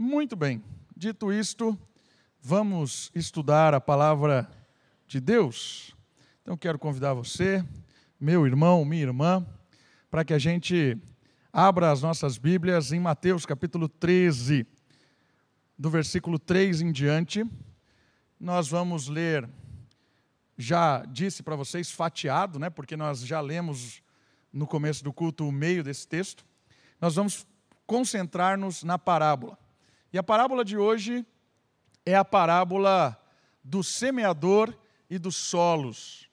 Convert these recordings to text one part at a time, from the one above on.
Muito bem, dito isto, vamos estudar a palavra de Deus. Então quero convidar você, meu irmão, minha irmã, para que a gente abra as nossas Bíblias em Mateus capítulo 13, do versículo 3 em diante. Nós vamos ler, já disse para vocês, fatiado, né, porque nós já lemos no começo do culto o meio desse texto. Nós vamos concentrar-nos na parábola. E a parábola de hoje é a parábola do semeador e dos solos.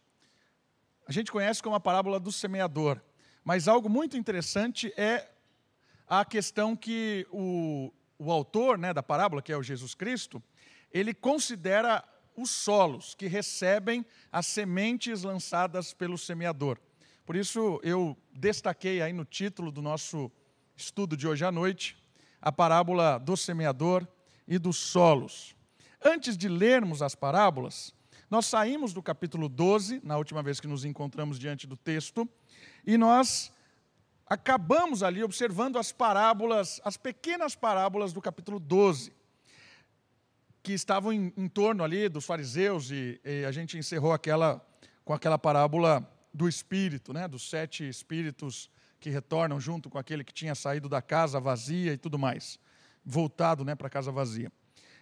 A gente conhece como a parábola do semeador, mas algo muito interessante é a questão que o, o autor né, da parábola, que é o Jesus Cristo, ele considera os solos que recebem as sementes lançadas pelo semeador. Por isso eu destaquei aí no título do nosso estudo de hoje à noite, a parábola do semeador e dos solos. Antes de lermos as parábolas, nós saímos do capítulo 12, na última vez que nos encontramos diante do texto, e nós acabamos ali observando as parábolas, as pequenas parábolas do capítulo 12, que estavam em, em torno ali dos fariseus, e, e, a gente encerrou aquela com aquela parábola do espírito, né, dos sete espíritos que retornam junto com aquele que tinha saído da casa vazia e tudo mais, voltado né, para a casa vazia.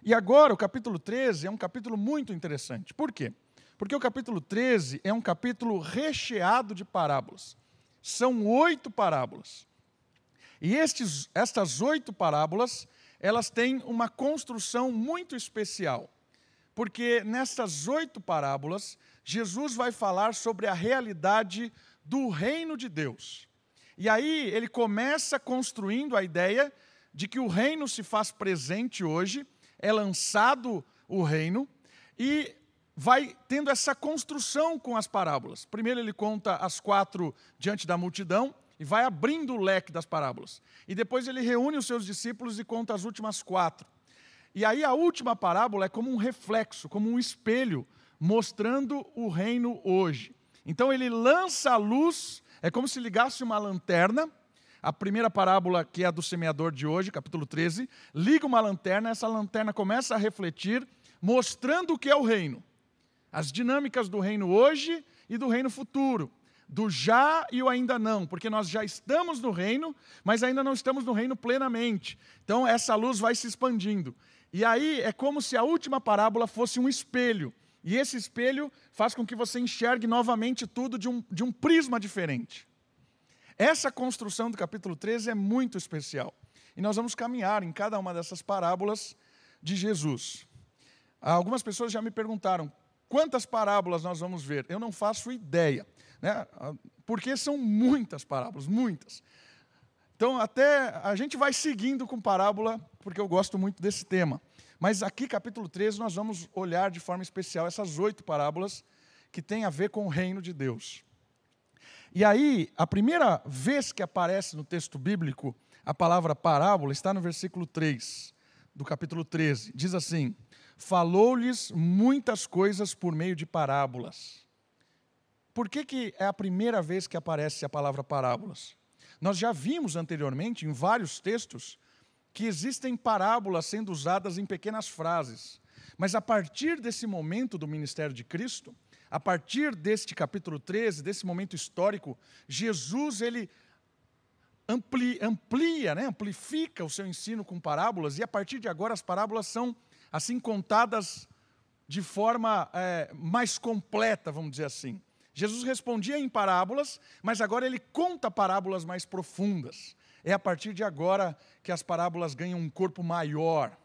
E agora, o capítulo 13 é um capítulo muito interessante. Por quê? Porque o capítulo 13 é um capítulo recheado de parábolas. São oito parábolas. E estes, estas oito parábolas, elas têm uma construção muito especial. Porque nessas oito parábolas, Jesus vai falar sobre a realidade do reino de Deus. E aí ele começa construindo a ideia de que o reino se faz presente hoje, é lançado o reino, e vai tendo essa construção com as parábolas. Primeiro ele conta as quatro diante da multidão e vai abrindo o leque das parábolas. E depois ele reúne os seus discípulos e conta as últimas quatro. E aí a última parábola é como um reflexo, como um espelho, mostrando o reino hoje. Então ele lança a luz é como se ligasse uma lanterna, a primeira parábola, que é a do semeador de hoje, capítulo 13, liga uma lanterna, essa lanterna começa a refletir, mostrando o que é o reino. As dinâmicas do reino hoje e do reino futuro. Do já e o ainda não, porque nós já estamos no reino, mas ainda não estamos no reino plenamente. Então, essa luz vai se expandindo. E aí é como se a última parábola fosse um espelho e esse espelho faz com que você enxergue novamente tudo de um, de um prisma diferente. Essa construção do capítulo 13 é muito especial. E nós vamos caminhar em cada uma dessas parábolas de Jesus. Algumas pessoas já me perguntaram quantas parábolas nós vamos ver. Eu não faço ideia, né? porque são muitas parábolas, muitas. Então, até a gente vai seguindo com parábola, porque eu gosto muito desse tema. Mas aqui, capítulo 13, nós vamos olhar de forma especial essas oito parábolas que têm a ver com o reino de Deus. E aí, a primeira vez que aparece no texto bíblico a palavra parábola está no versículo 3 do capítulo 13. Diz assim: Falou-lhes muitas coisas por meio de parábolas. Por que, que é a primeira vez que aparece a palavra parábolas? Nós já vimos anteriormente, em vários textos, que existem parábolas sendo usadas em pequenas frases. Mas a partir desse momento do ministério de Cristo, a partir deste capítulo 13, desse momento histórico, Jesus ele amplia, amplia né, amplifica o seu ensino com parábolas, e a partir de agora as parábolas são assim contadas de forma é, mais completa, vamos dizer assim. Jesus respondia em parábolas, mas agora ele conta parábolas mais profundas. É a partir de agora que as parábolas ganham um corpo maior,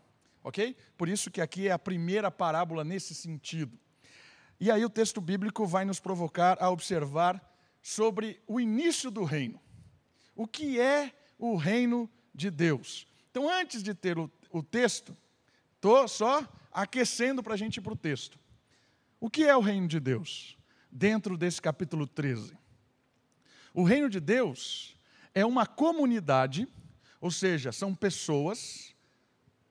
ok? Por isso que aqui é a primeira parábola nesse sentido. E aí o texto bíblico vai nos provocar a observar sobre o início do reino. O que é o reino de Deus? Então, antes de ter o, o texto, estou só aquecendo para a gente ir para o texto. O que é o reino de Deus? Dentro desse capítulo 13. O reino de Deus é uma comunidade, ou seja, são pessoas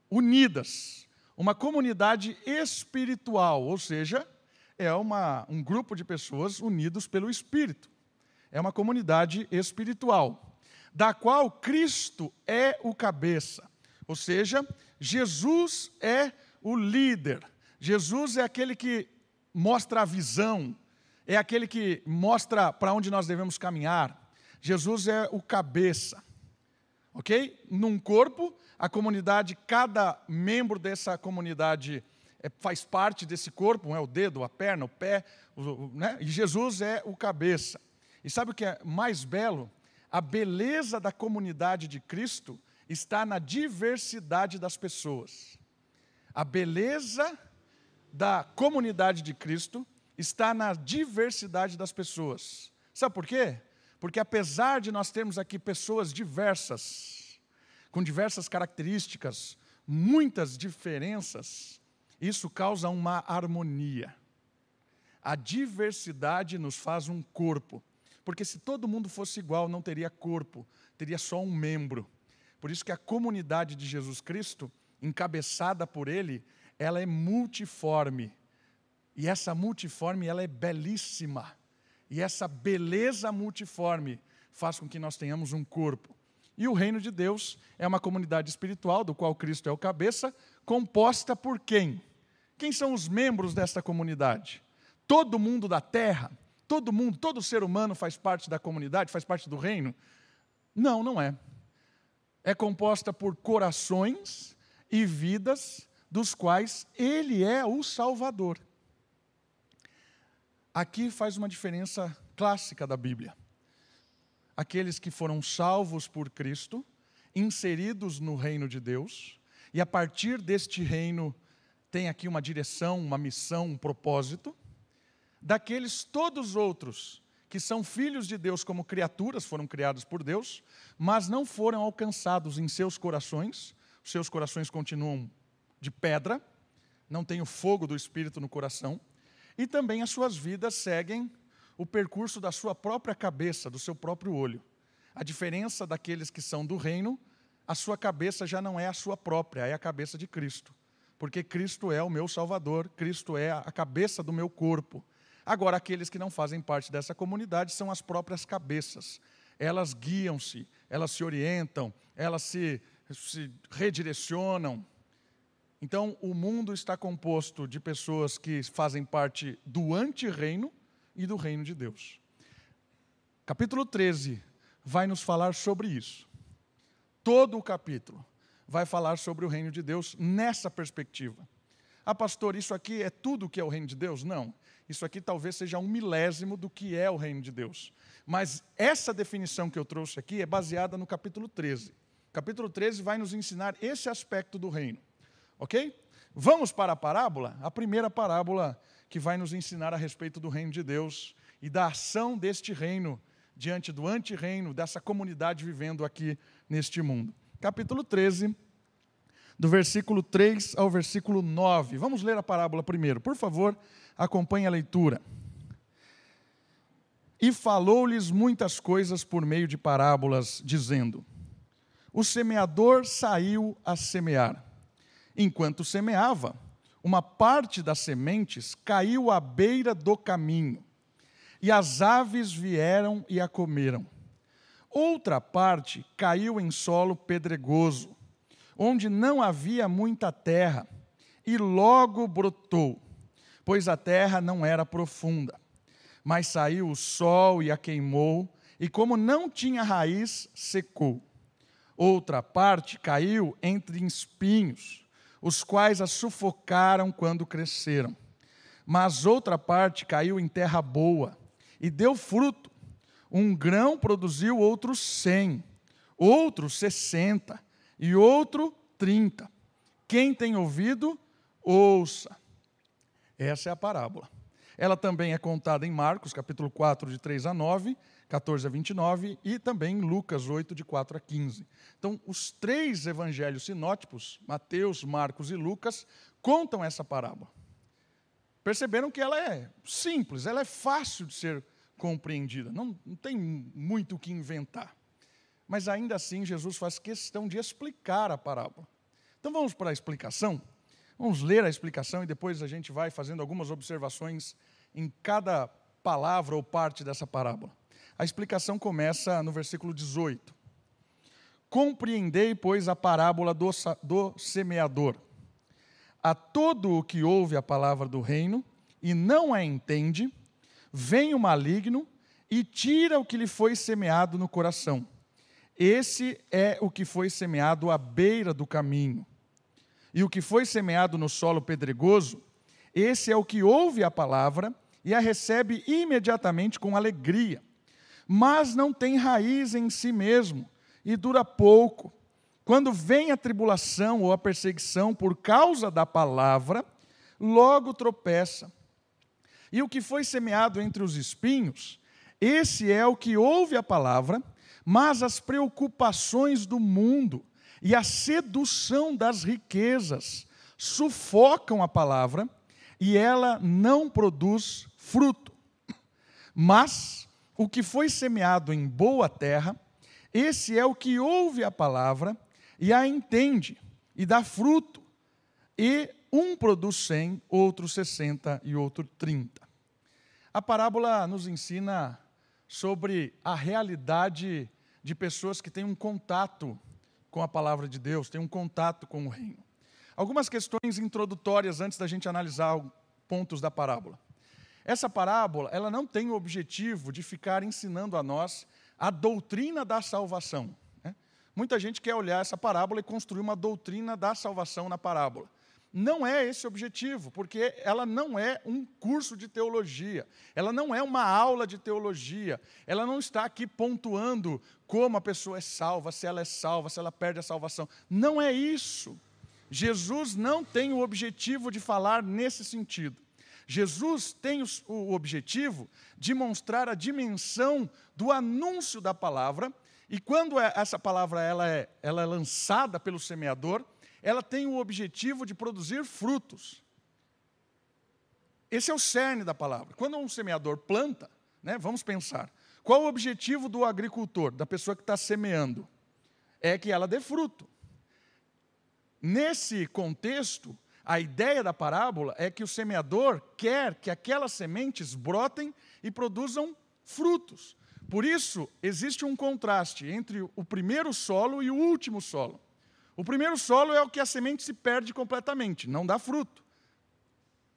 unidas, uma comunidade espiritual, ou seja, é uma, um grupo de pessoas unidos pelo Espírito. É uma comunidade espiritual, da qual Cristo é o cabeça. Ou seja, Jesus é o líder. Jesus é aquele que mostra a visão, é aquele que mostra para onde nós devemos caminhar. Jesus é o cabeça. Ok? Num corpo, a comunidade, cada membro dessa comunidade é, faz parte desse corpo, é o dedo, a perna, o pé, o, né? e Jesus é o cabeça. E sabe o que é mais belo? A beleza da comunidade de Cristo está na diversidade das pessoas. A beleza da comunidade de Cristo está na diversidade das pessoas. Sabe por quê? Porque apesar de nós termos aqui pessoas diversas, com diversas características, muitas diferenças, isso causa uma harmonia. A diversidade nos faz um corpo. Porque se todo mundo fosse igual, não teria corpo, teria só um membro. Por isso que a comunidade de Jesus Cristo, encabeçada por ele, ela é multiforme. E essa multiforme, ela é belíssima. E essa beleza multiforme faz com que nós tenhamos um corpo. E o reino de Deus é uma comunidade espiritual, do qual Cristo é o cabeça, composta por quem? Quem são os membros desta comunidade? Todo mundo da terra, todo mundo, todo ser humano faz parte da comunidade, faz parte do reino? Não, não é. É composta por corações e vidas dos quais Ele é o Salvador. Aqui faz uma diferença clássica da Bíblia. Aqueles que foram salvos por Cristo, inseridos no reino de Deus, e a partir deste reino tem aqui uma direção, uma missão, um propósito, daqueles todos outros que são filhos de Deus como criaturas, foram criados por Deus, mas não foram alcançados em seus corações, seus corações continuam de pedra, não tem o fogo do Espírito no coração, e também as suas vidas seguem o percurso da sua própria cabeça, do seu próprio olho. A diferença daqueles que são do reino, a sua cabeça já não é a sua própria, é a cabeça de Cristo porque Cristo é o meu Salvador, Cristo é a cabeça do meu corpo. Agora, aqueles que não fazem parte dessa comunidade são as próprias cabeças. Elas guiam-se, elas se orientam, elas se, se redirecionam. Então, o mundo está composto de pessoas que fazem parte do antirreino e do reino de Deus. Capítulo 13 vai nos falar sobre isso. Todo o capítulo vai falar sobre o reino de Deus nessa perspectiva. Ah, pastor, isso aqui é tudo que é o reino de Deus? Não. Isso aqui talvez seja um milésimo do que é o reino de Deus. Mas essa definição que eu trouxe aqui é baseada no capítulo 13. O capítulo 13 vai nos ensinar esse aspecto do reino. Ok? Vamos para a parábola? A primeira parábola que vai nos ensinar a respeito do reino de Deus e da ação deste reino diante do antirreino, dessa comunidade vivendo aqui neste mundo capítulo 13, do versículo 3 ao versículo 9. Vamos ler a parábola primeiro. Por favor, acompanhe a leitura. E falou-lhes muitas coisas por meio de parábolas, dizendo: O semeador saiu a semear. Enquanto semeava, uma parte das sementes caiu à beira do caminho, e as aves vieram e a comeram. Outra parte caiu em solo pedregoso, onde não havia muita terra, e logo brotou, pois a terra não era profunda. Mas saiu o sol e a queimou, e como não tinha raiz, secou. Outra parte caiu entre espinhos, os quais a sufocaram quando cresceram. Mas outra parte caiu em terra boa, e deu fruto um grão produziu outros cem, outro sessenta e outro trinta. Quem tem ouvido, ouça. Essa é a parábola. Ela também é contada em Marcos, capítulo 4, de 3 a 9, 14 a 29, e também Lucas 8, de 4 a 15. Então, os três evangelhos sinótipos, Mateus, Marcos e Lucas, contam essa parábola. Perceberam que ela é simples, ela é fácil de ser compreendida. Não, não tem muito o que inventar. Mas ainda assim, Jesus faz questão de explicar a parábola. Então vamos para a explicação? Vamos ler a explicação e depois a gente vai fazendo algumas observações em cada palavra ou parte dessa parábola. A explicação começa no versículo 18. Compreendei, pois, a parábola do, do semeador. A todo o que ouve a palavra do reino e não a entende, vem o maligno e tira o que lhe foi semeado no coração. Esse é o que foi semeado à beira do caminho. E o que foi semeado no solo pedregoso, esse é o que ouve a palavra e a recebe imediatamente com alegria, mas não tem raiz em si mesmo e dura pouco. Quando vem a tribulação ou a perseguição por causa da palavra, logo tropeça. E o que foi semeado entre os espinhos, esse é o que ouve a palavra, mas as preocupações do mundo e a sedução das riquezas sufocam a palavra e ela não produz fruto. Mas o que foi semeado em boa terra, esse é o que ouve a palavra e a entende e dá fruto. E um produz cem, outro sessenta e outro trinta. A parábola nos ensina sobre a realidade de pessoas que têm um contato com a palavra de Deus, têm um contato com o reino. Algumas questões introdutórias antes da gente analisar pontos da parábola. Essa parábola, ela não tem o objetivo de ficar ensinando a nós a doutrina da salvação. Né? Muita gente quer olhar essa parábola e construir uma doutrina da salvação na parábola. Não é esse o objetivo, porque ela não é um curso de teologia, ela não é uma aula de teologia, ela não está aqui pontuando como a pessoa é salva, se ela é salva, se ela perde a salvação. Não é isso. Jesus não tem o objetivo de falar nesse sentido. Jesus tem o objetivo de mostrar a dimensão do anúncio da palavra, e quando é, essa palavra ela é, ela é lançada pelo semeador, ela tem o objetivo de produzir frutos. Esse é o cerne da palavra. Quando um semeador planta, né, vamos pensar, qual o objetivo do agricultor, da pessoa que está semeando? É que ela dê fruto. Nesse contexto, a ideia da parábola é que o semeador quer que aquelas sementes brotem e produzam frutos. Por isso, existe um contraste entre o primeiro solo e o último solo. O primeiro solo é o que a semente se perde completamente, não dá fruto.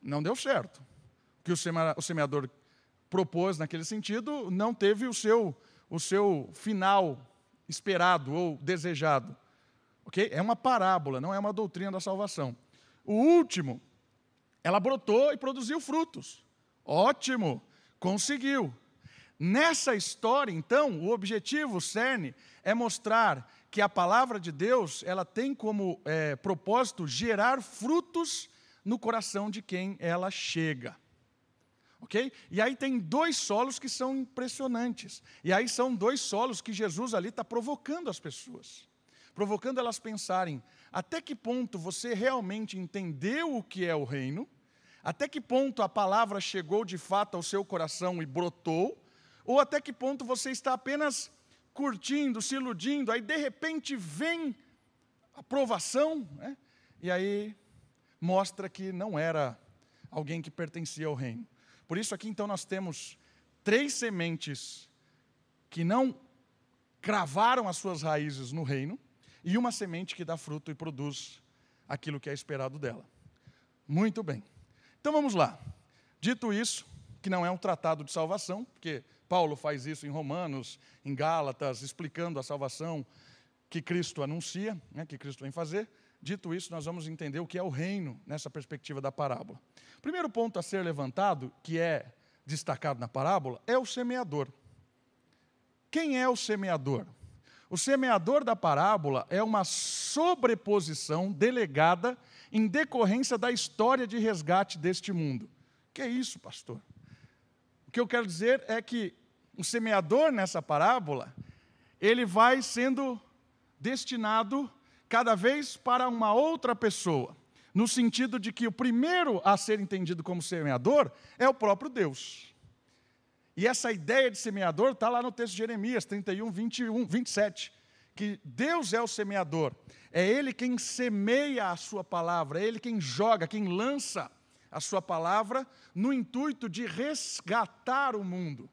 Não deu certo. O que o semeador propôs naquele sentido não teve o seu, o seu final esperado ou desejado. Ok? É uma parábola, não é uma doutrina da salvação. O último, ela brotou e produziu frutos. Ótimo, conseguiu. Nessa história, então, o objetivo, o cerne, é mostrar que a palavra de Deus ela tem como é, propósito gerar frutos no coração de quem ela chega. Ok? E aí tem dois solos que são impressionantes. E aí são dois solos que Jesus ali está provocando as pessoas provocando elas pensarem até que ponto você realmente entendeu o que é o reino, até que ponto a palavra chegou de fato ao seu coração e brotou, ou até que ponto você está apenas curtindo, se iludindo, aí de repente vem a provação, né? e aí mostra que não era alguém que pertencia ao reino. Por isso, aqui então nós temos três sementes que não cravaram as suas raízes no reino, e uma semente que dá fruto e produz aquilo que é esperado dela. Muito bem. Então vamos lá. Dito isso, que não é um tratado de salvação, porque Paulo faz isso em Romanos, em Gálatas, explicando a salvação que Cristo anuncia, né, que Cristo vem fazer. Dito isso, nós vamos entender o que é o reino nessa perspectiva da parábola. Primeiro ponto a ser levantado, que é destacado na parábola, é o semeador. Quem é o semeador? O semeador da parábola é uma sobreposição delegada em decorrência da história de resgate deste mundo. Que é isso, pastor? O que eu quero dizer é que o semeador nessa parábola, ele vai sendo destinado cada vez para uma outra pessoa, no sentido de que o primeiro a ser entendido como semeador é o próprio Deus. E essa ideia de semeador está lá no texto de Jeremias 31, 21, 27. Que Deus é o semeador. É Ele quem semeia a sua palavra, é Ele quem joga, quem lança a sua palavra no intuito de resgatar o mundo,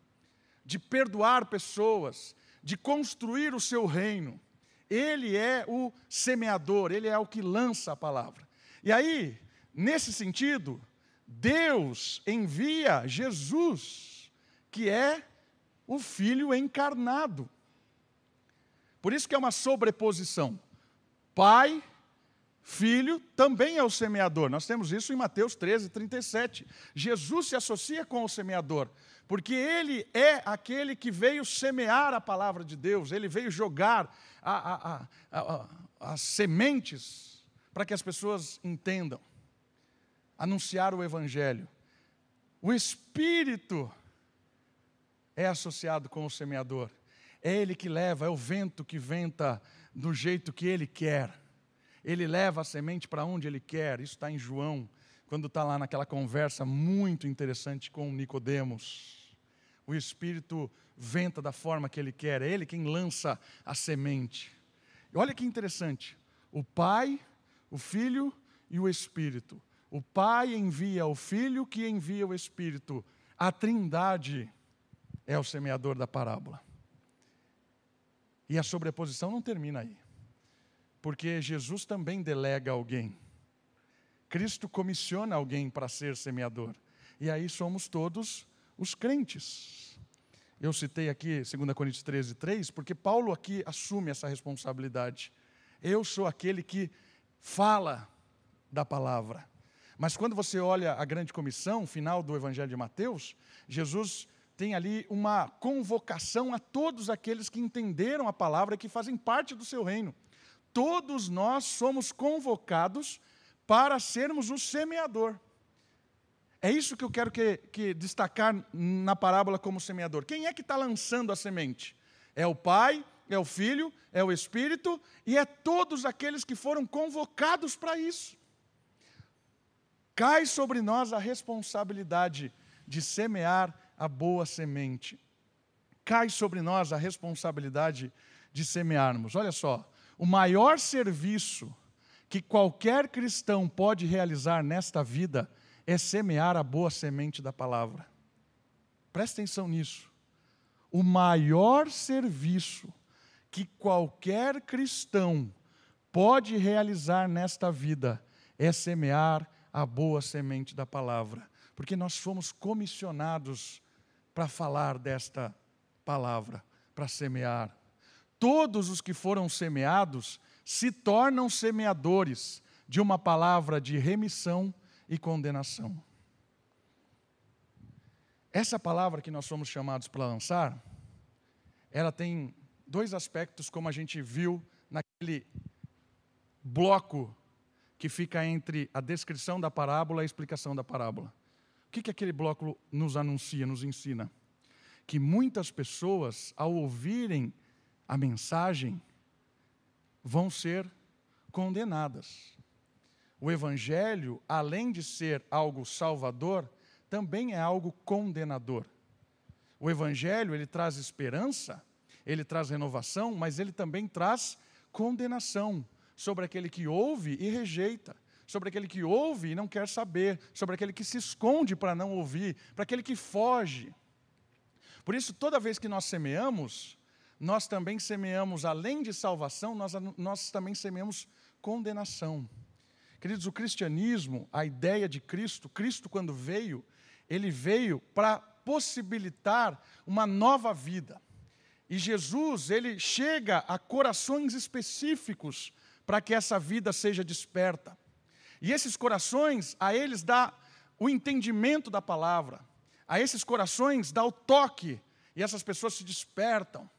de perdoar pessoas, de construir o seu reino. Ele é o semeador, ele é o que lança a palavra. E aí, nesse sentido, Deus envia Jesus, que é o Filho encarnado. Por isso que é uma sobreposição. Pai, Filho também é o semeador. Nós temos isso em Mateus 13, 37. Jesus se associa com o semeador, porque ele é aquele que veio semear a palavra de Deus, ele veio jogar a, a, a, as sementes para que as pessoas entendam, anunciar o Evangelho. O Espírito é associado com o semeador. É ele que leva, é o vento que venta do jeito que ele quer. Ele leva a semente para onde ele quer. Isso está em João, quando está lá naquela conversa muito interessante com Nicodemos. O Espírito venta da forma que ele quer, é ele quem lança a semente. E olha que interessante. O Pai, o Filho e o Espírito. O Pai envia o Filho que envia o Espírito. A Trindade é o semeador da parábola. E a sobreposição não termina aí. Porque Jesus também delega alguém. Cristo comissiona alguém para ser semeador. E aí somos todos os crentes. Eu citei aqui 2 Coríntios 13, 3, porque Paulo aqui assume essa responsabilidade. Eu sou aquele que fala da palavra. Mas quando você olha a grande comissão, final do Evangelho de Mateus, Jesus tem ali uma convocação a todos aqueles que entenderam a palavra e que fazem parte do seu reino. Todos nós somos convocados para sermos o semeador. É isso que eu quero que, que destacar na parábola como semeador. Quem é que está lançando a semente? É o Pai, é o Filho, é o Espírito e é todos aqueles que foram convocados para isso. Cai sobre nós a responsabilidade de semear a boa semente. Cai sobre nós a responsabilidade de semearmos. Olha só, o maior serviço que qualquer cristão pode realizar nesta vida é semear a boa semente da palavra. Presta atenção nisso. O maior serviço que qualquer cristão pode realizar nesta vida é semear a boa semente da palavra, porque nós fomos comissionados para falar desta palavra, para semear. Todos os que foram semeados se tornam semeadores de uma palavra de remissão e condenação. Essa palavra que nós somos chamados para lançar, ela tem dois aspectos, como a gente viu naquele bloco que fica entre a descrição da parábola e a explicação da parábola. Que, que aquele bloco nos anuncia, nos ensina? Que muitas pessoas, ao ouvirem a mensagem, vão ser condenadas. O Evangelho, além de ser algo salvador, também é algo condenador. O Evangelho, ele traz esperança, ele traz renovação, mas ele também traz condenação sobre aquele que ouve e rejeita sobre aquele que ouve e não quer saber, sobre aquele que se esconde para não ouvir, para aquele que foge. Por isso, toda vez que nós semeamos, nós também semeamos, além de salvação, nós, nós também semeamos condenação. Queridos, o cristianismo, a ideia de Cristo, Cristo quando veio, ele veio para possibilitar uma nova vida. E Jesus, ele chega a corações específicos para que essa vida seja desperta. E esses corações, a eles dá o entendimento da palavra, a esses corações dá o toque, e essas pessoas se despertam.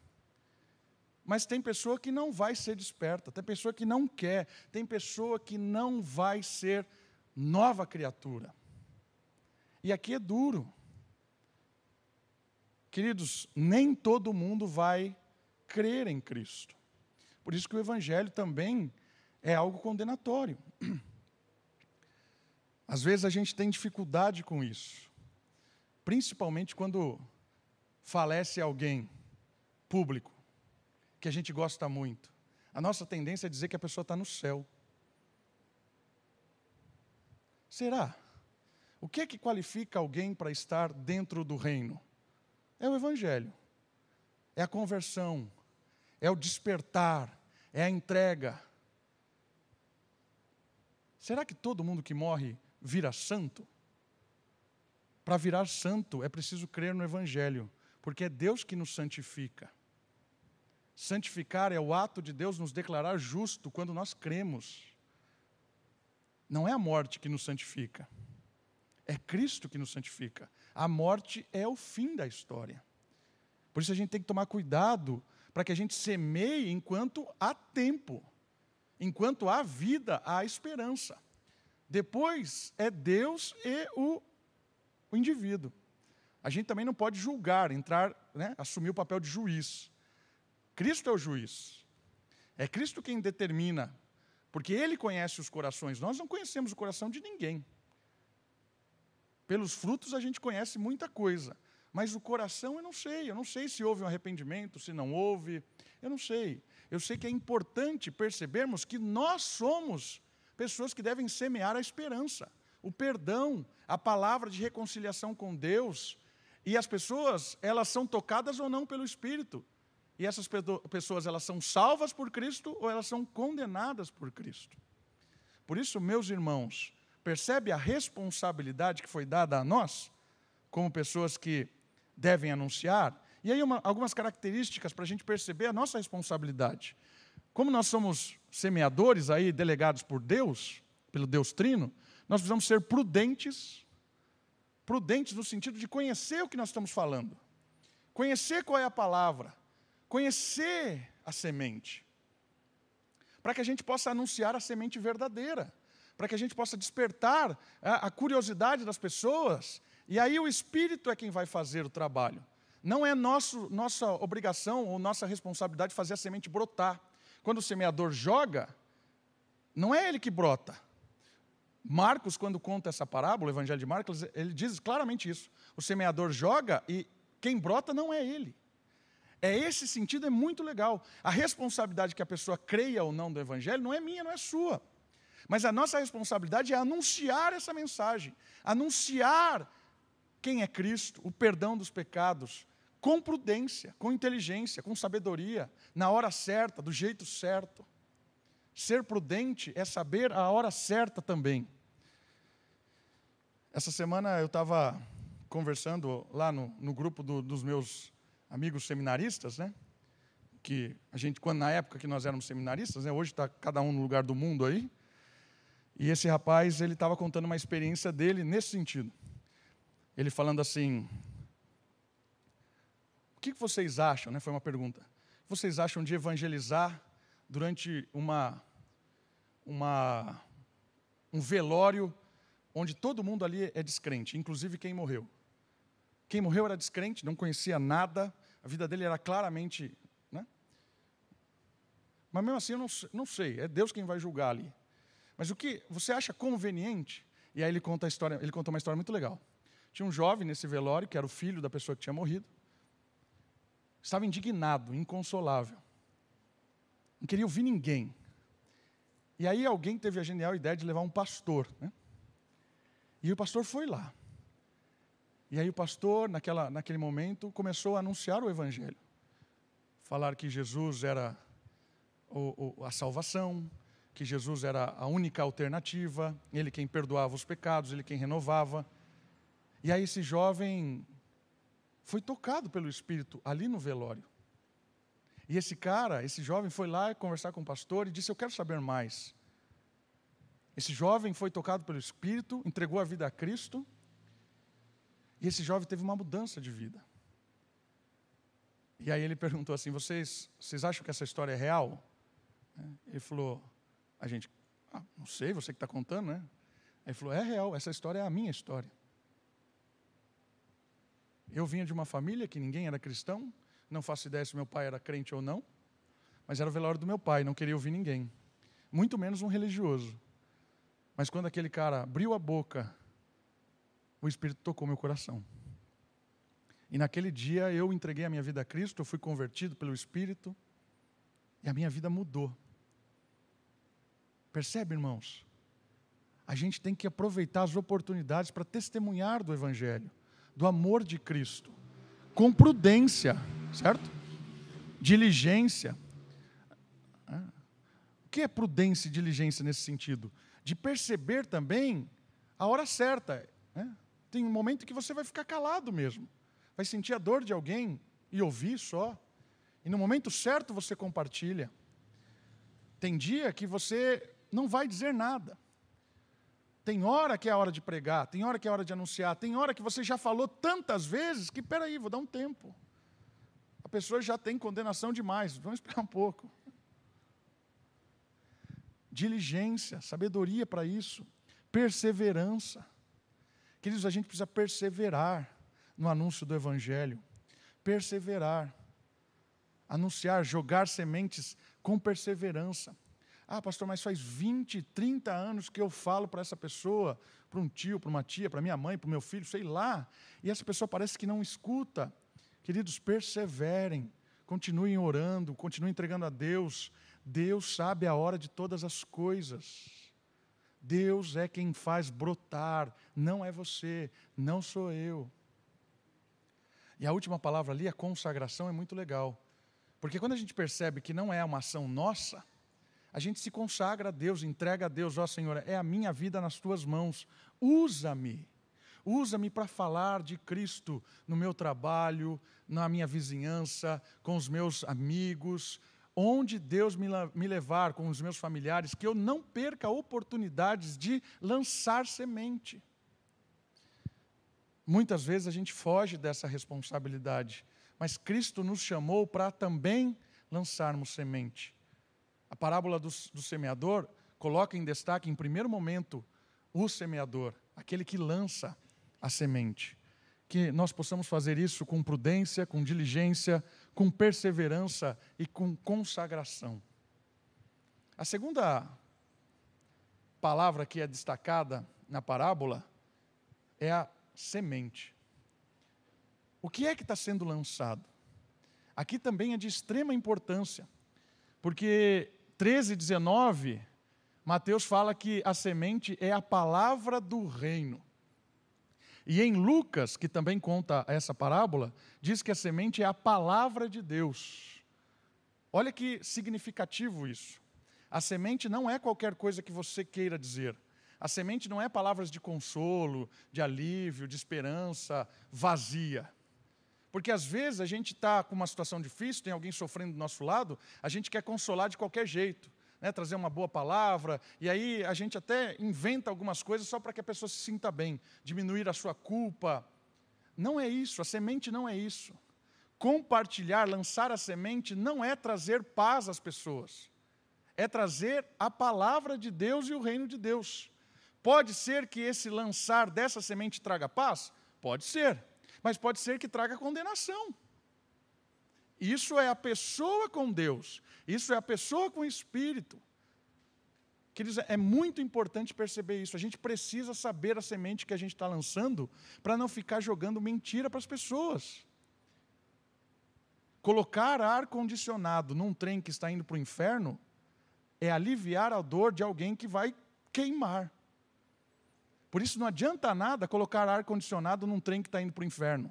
Mas tem pessoa que não vai ser desperta, tem pessoa que não quer, tem pessoa que não vai ser nova criatura. E aqui é duro. Queridos, nem todo mundo vai crer em Cristo. Por isso que o Evangelho também é algo condenatório. Às vezes a gente tem dificuldade com isso, principalmente quando falece alguém público, que a gente gosta muito. A nossa tendência é dizer que a pessoa está no céu. Será? O que é que qualifica alguém para estar dentro do reino? É o Evangelho, é a conversão, é o despertar, é a entrega. Será que todo mundo que morre vira santo? Para virar santo é preciso crer no Evangelho, porque é Deus que nos santifica. Santificar é o ato de Deus nos declarar justo quando nós cremos. Não é a morte que nos santifica, é Cristo que nos santifica. A morte é o fim da história. Por isso a gente tem que tomar cuidado para que a gente semeie enquanto há tempo, enquanto há vida, há esperança. Depois é Deus e o, o indivíduo. A gente também não pode julgar, entrar, né, assumir o papel de juiz. Cristo é o juiz. É Cristo quem determina, porque Ele conhece os corações. Nós não conhecemos o coração de ninguém. Pelos frutos a gente conhece muita coisa. Mas o coração eu não sei, eu não sei se houve um arrependimento, se não houve, eu não sei. Eu sei que é importante percebermos que nós somos pessoas que devem semear a esperança, o perdão, a palavra de reconciliação com Deus. E as pessoas, elas são tocadas ou não pelo Espírito. E essas pessoas, elas são salvas por Cristo ou elas são condenadas por Cristo. Por isso, meus irmãos, percebe a responsabilidade que foi dada a nós, como pessoas que devem anunciar. E aí, uma, algumas características para a gente perceber a nossa responsabilidade. Como nós somos semeadores aí, delegados por Deus, pelo Deus Trino, nós precisamos ser prudentes, prudentes no sentido de conhecer o que nós estamos falando, conhecer qual é a palavra, conhecer a semente, para que a gente possa anunciar a semente verdadeira, para que a gente possa despertar a, a curiosidade das pessoas e aí o Espírito é quem vai fazer o trabalho. Não é nosso, nossa obrigação ou nossa responsabilidade fazer a semente brotar. Quando o semeador joga, não é ele que brota. Marcos, quando conta essa parábola, o Evangelho de Marcos, ele diz claramente isso. O semeador joga e quem brota não é ele. É esse sentido, é muito legal. A responsabilidade que a pessoa creia ou não do Evangelho não é minha, não é sua. Mas a nossa responsabilidade é anunciar essa mensagem, anunciar quem é Cristo, o perdão dos pecados, com prudência, com inteligência, com sabedoria, na hora certa, do jeito certo. Ser prudente é saber a hora certa também. Essa semana eu estava conversando lá no, no grupo do, dos meus amigos seminaristas, né? Que a gente, quando na época que nós éramos seminaristas, né? Hoje está cada um no lugar do mundo aí. E esse rapaz ele estava contando uma experiência dele nesse sentido ele falando assim: O que vocês acham? Né, foi uma pergunta. Vocês acham de evangelizar durante uma, uma, um velório onde todo mundo ali é descrente, inclusive quem morreu? Quem morreu era descrente, não conhecia nada, a vida dele era claramente. Né? Mas mesmo assim eu não, não sei, é Deus quem vai julgar ali. Mas o que você acha conveniente? E aí ele conta a história, ele conta uma história muito legal. Tinha um jovem nesse velório, que era o filho da pessoa que tinha morrido. Estava indignado, inconsolável. Não queria ouvir ninguém. E aí alguém teve a genial ideia de levar um pastor. Né? E o pastor foi lá. E aí o pastor, naquela, naquele momento, começou a anunciar o Evangelho. Falar que Jesus era o, o, a salvação, que Jesus era a única alternativa, ele quem perdoava os pecados, ele quem renovava. E aí esse jovem foi tocado pelo Espírito ali no velório. E esse cara, esse jovem foi lá conversar com o pastor e disse: Eu quero saber mais. Esse jovem foi tocado pelo Espírito, entregou a vida a Cristo. E esse jovem teve uma mudança de vida. E aí ele perguntou assim: Vocês, vocês acham que essa história é real? Ele falou: A gente, ah, não sei, você que está contando, né? Ele falou: É real, essa história é a minha história. Eu vinha de uma família que ninguém era cristão, não faço ideia se meu pai era crente ou não, mas era o velório do meu pai, não queria ouvir ninguém, muito menos um religioso. Mas quando aquele cara abriu a boca, o Espírito tocou meu coração. E naquele dia eu entreguei a minha vida a Cristo, eu fui convertido pelo Espírito, e a minha vida mudou. Percebe, irmãos? A gente tem que aproveitar as oportunidades para testemunhar do Evangelho do amor de Cristo, com prudência, certo? Diligência. O que é prudência e diligência nesse sentido? De perceber também a hora certa. Né? Tem um momento que você vai ficar calado mesmo, vai sentir a dor de alguém e ouvir só. E no momento certo você compartilha. Tem dia que você não vai dizer nada. Tem hora que é hora de pregar, tem hora que é hora de anunciar, tem hora que você já falou tantas vezes que, peraí, vou dar um tempo. A pessoa já tem condenação demais, vamos esperar um pouco. Diligência, sabedoria para isso, perseverança. Queridos, a gente precisa perseverar no anúncio do Evangelho. Perseverar. Anunciar, jogar sementes com perseverança. Ah, pastor, mas faz 20, 30 anos que eu falo para essa pessoa, para um tio, para uma tia, para minha mãe, para o meu filho, sei lá, e essa pessoa parece que não escuta. Queridos, perseverem, continuem orando, continuem entregando a Deus. Deus sabe a hora de todas as coisas. Deus é quem faz brotar, não é você, não sou eu. E a última palavra ali, a consagração, é muito legal. Porque quando a gente percebe que não é uma ação nossa, a gente se consagra a Deus, entrega a Deus, ó Senhor, é a minha vida nas tuas mãos, usa-me. Usa-me para falar de Cristo no meu trabalho, na minha vizinhança, com os meus amigos, onde Deus me, me levar, com os meus familiares, que eu não perca oportunidades de lançar semente. Muitas vezes a gente foge dessa responsabilidade, mas Cristo nos chamou para também lançarmos semente. A parábola do, do semeador coloca em destaque, em primeiro momento, o semeador, aquele que lança a semente. Que nós possamos fazer isso com prudência, com diligência, com perseverança e com consagração. A segunda palavra que é destacada na parábola é a semente. O que é que está sendo lançado? Aqui também é de extrema importância, porque 13, 19, Mateus fala que a semente é a palavra do reino. E em Lucas, que também conta essa parábola, diz que a semente é a palavra de Deus. Olha que significativo isso. A semente não é qualquer coisa que você queira dizer. A semente não é palavras de consolo, de alívio, de esperança vazia. Porque às vezes a gente está com uma situação difícil, tem alguém sofrendo do nosso lado, a gente quer consolar de qualquer jeito, né? trazer uma boa palavra, e aí a gente até inventa algumas coisas só para que a pessoa se sinta bem, diminuir a sua culpa. Não é isso, a semente não é isso. Compartilhar, lançar a semente não é trazer paz às pessoas, é trazer a palavra de Deus e o reino de Deus. Pode ser que esse lançar dessa semente traga paz? Pode ser mas pode ser que traga condenação. Isso é a pessoa com Deus, isso é a pessoa com o Espírito. Queridos, é muito importante perceber isso. A gente precisa saber a semente que a gente está lançando para não ficar jogando mentira para as pessoas. Colocar ar-condicionado num trem que está indo para o inferno é aliviar a dor de alguém que vai queimar. Por isso não adianta nada colocar ar-condicionado num trem que está indo para o inferno.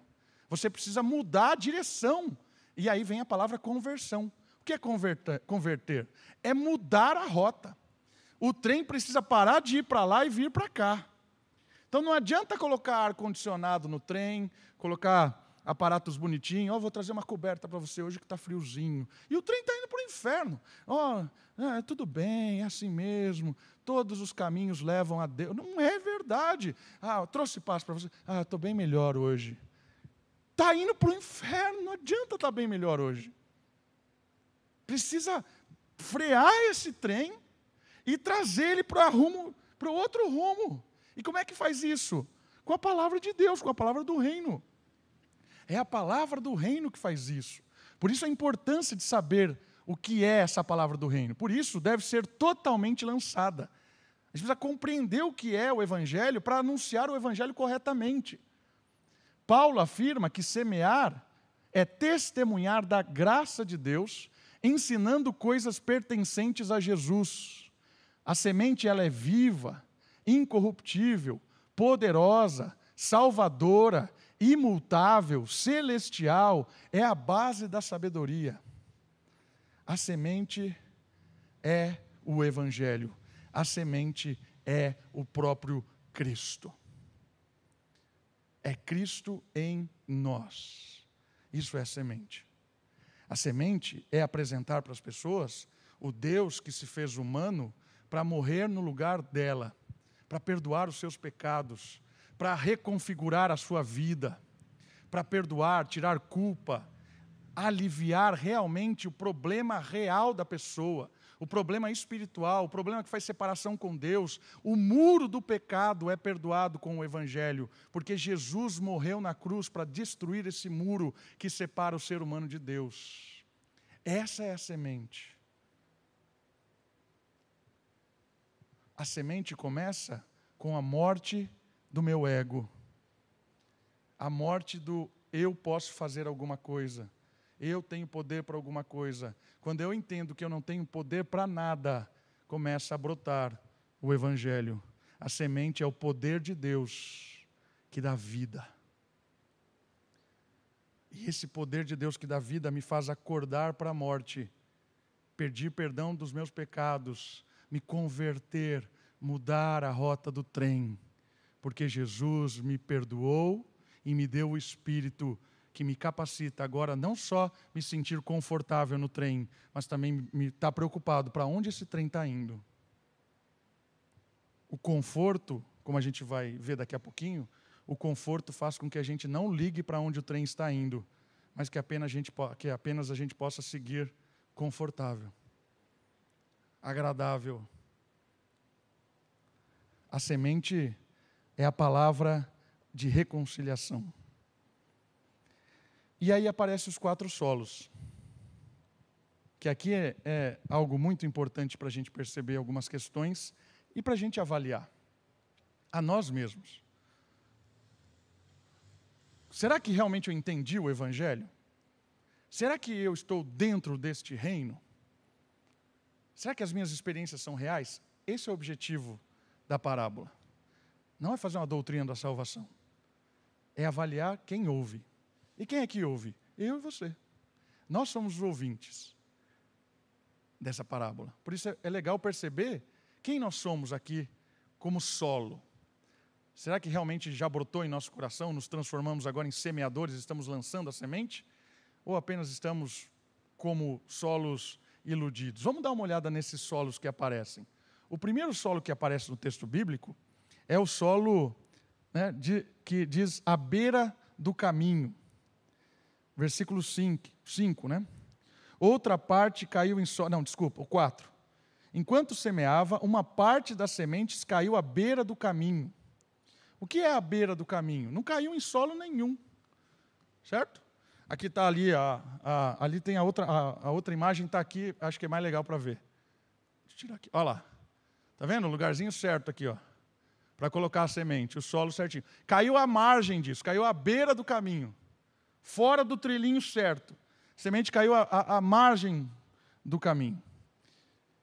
Você precisa mudar a direção. E aí vem a palavra conversão. O que é converter? É mudar a rota. O trem precisa parar de ir para lá e vir para cá. Então não adianta colocar ar-condicionado no trem, colocar aparatos bonitinhos. Oh, vou trazer uma coberta para você hoje que está friozinho. E o trem está indo para o inferno. Oh, é, tudo bem, é assim mesmo todos os caminhos levam a Deus. Não é verdade. Ah, trouxe paz para você. Ah, estou bem melhor hoje. Está indo para o inferno, não adianta estar tá bem melhor hoje. Precisa frear esse trem e trazer ele para para outro rumo. E como é que faz isso? Com a palavra de Deus, com a palavra do reino. É a palavra do reino que faz isso. Por isso a importância de saber o que é essa palavra do reino. Por isso deve ser totalmente lançada. A gente precisa compreender o que é o Evangelho para anunciar o Evangelho corretamente. Paulo afirma que semear é testemunhar da graça de Deus, ensinando coisas pertencentes a Jesus. A semente ela é viva, incorruptível, poderosa, salvadora, imutável, celestial, é a base da sabedoria. A semente é o Evangelho. A semente é o próprio Cristo. É Cristo em nós. Isso é a semente. A semente é apresentar para as pessoas o Deus que se fez humano para morrer no lugar dela, para perdoar os seus pecados, para reconfigurar a sua vida, para perdoar, tirar culpa, aliviar realmente o problema real da pessoa, o problema espiritual, o problema que faz separação com Deus. O muro do pecado é perdoado com o Evangelho, porque Jesus morreu na cruz para destruir esse muro que separa o ser humano de Deus. Essa é a semente. A semente começa com a morte do meu ego, a morte do eu posso fazer alguma coisa, eu tenho poder para alguma coisa. Quando eu entendo que eu não tenho poder para nada, começa a brotar o Evangelho. A semente é o poder de Deus que dá vida. E esse poder de Deus que dá vida me faz acordar para a morte, pedir perdão dos meus pecados, me converter, mudar a rota do trem, porque Jesus me perdoou e me deu o Espírito que me capacita agora não só me sentir confortável no trem, mas também me estar tá preocupado para onde esse trem está indo. O conforto, como a gente vai ver daqui a pouquinho, o conforto faz com que a gente não ligue para onde o trem está indo, mas que apenas a gente, que apenas a gente possa seguir confortável, agradável. A semente é a palavra de reconciliação. E aí aparecem os quatro solos. Que aqui é, é algo muito importante para a gente perceber algumas questões e para a gente avaliar a nós mesmos. Será que realmente eu entendi o Evangelho? Será que eu estou dentro deste reino? Será que as minhas experiências são reais? Esse é o objetivo da parábola. Não é fazer uma doutrina da salvação, é avaliar quem ouve. E quem é que ouve? Eu e você. Nós somos os ouvintes dessa parábola. Por isso é legal perceber quem nós somos aqui como solo. Será que realmente já brotou em nosso coração? Nos transformamos agora em semeadores, estamos lançando a semente? Ou apenas estamos como solos iludidos? Vamos dar uma olhada nesses solos que aparecem. O primeiro solo que aparece no texto bíblico é o solo né, de, que diz à beira do caminho. Versículo 5, 5, né? Outra parte caiu em solo. Não, desculpa, o 4. Enquanto semeava, uma parte das sementes caiu à beira do caminho. O que é a beira do caminho? Não caiu em solo nenhum. Certo? Aqui está ali, a, a, ali tem a outra, a, a outra imagem, está aqui, acho que é mais legal para ver. Deixa eu tirar aqui. Olha lá. Está vendo? O lugarzinho certo aqui, ó. Para colocar a semente, o solo certinho. Caiu à margem disso, caiu à beira do caminho fora do trilhinho certo. A semente caiu à, margem do caminho.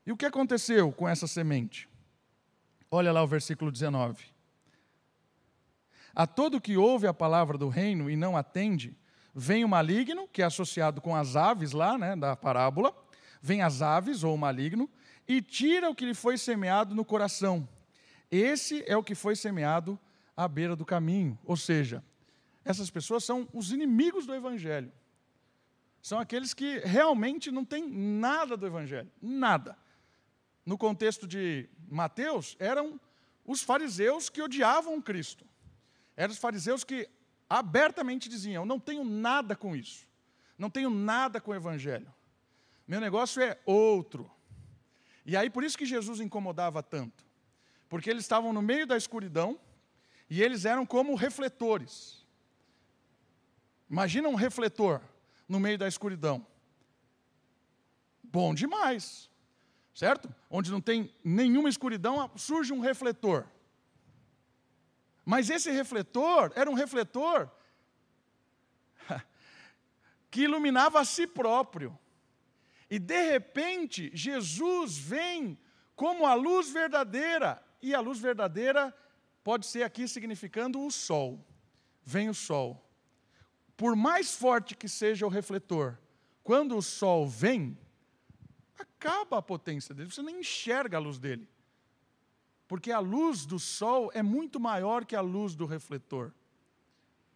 E o que aconteceu com essa semente? Olha lá o versículo 19. A todo que ouve a palavra do reino e não atende, vem o maligno, que é associado com as aves lá, né, da parábola, vem as aves ou o maligno, e tira o que lhe foi semeado no coração. Esse é o que foi semeado à beira do caminho. Ou seja, essas pessoas são os inimigos do Evangelho. São aqueles que realmente não têm nada do Evangelho, nada. No contexto de Mateus, eram os fariseus que odiavam Cristo. Eram os fariseus que abertamente diziam: Eu não tenho nada com isso, não tenho nada com o Evangelho. Meu negócio é outro. E aí por isso que Jesus incomodava tanto, porque eles estavam no meio da escuridão e eles eram como refletores. Imagina um refletor no meio da escuridão. Bom demais, certo? Onde não tem nenhuma escuridão, surge um refletor. Mas esse refletor era um refletor que iluminava a si próprio. E de repente, Jesus vem como a luz verdadeira. E a luz verdadeira pode ser aqui significando o sol. Vem o sol por mais forte que seja o refletor, quando o sol vem, acaba a potência dele, você nem enxerga a luz dele. Porque a luz do sol é muito maior que a luz do refletor.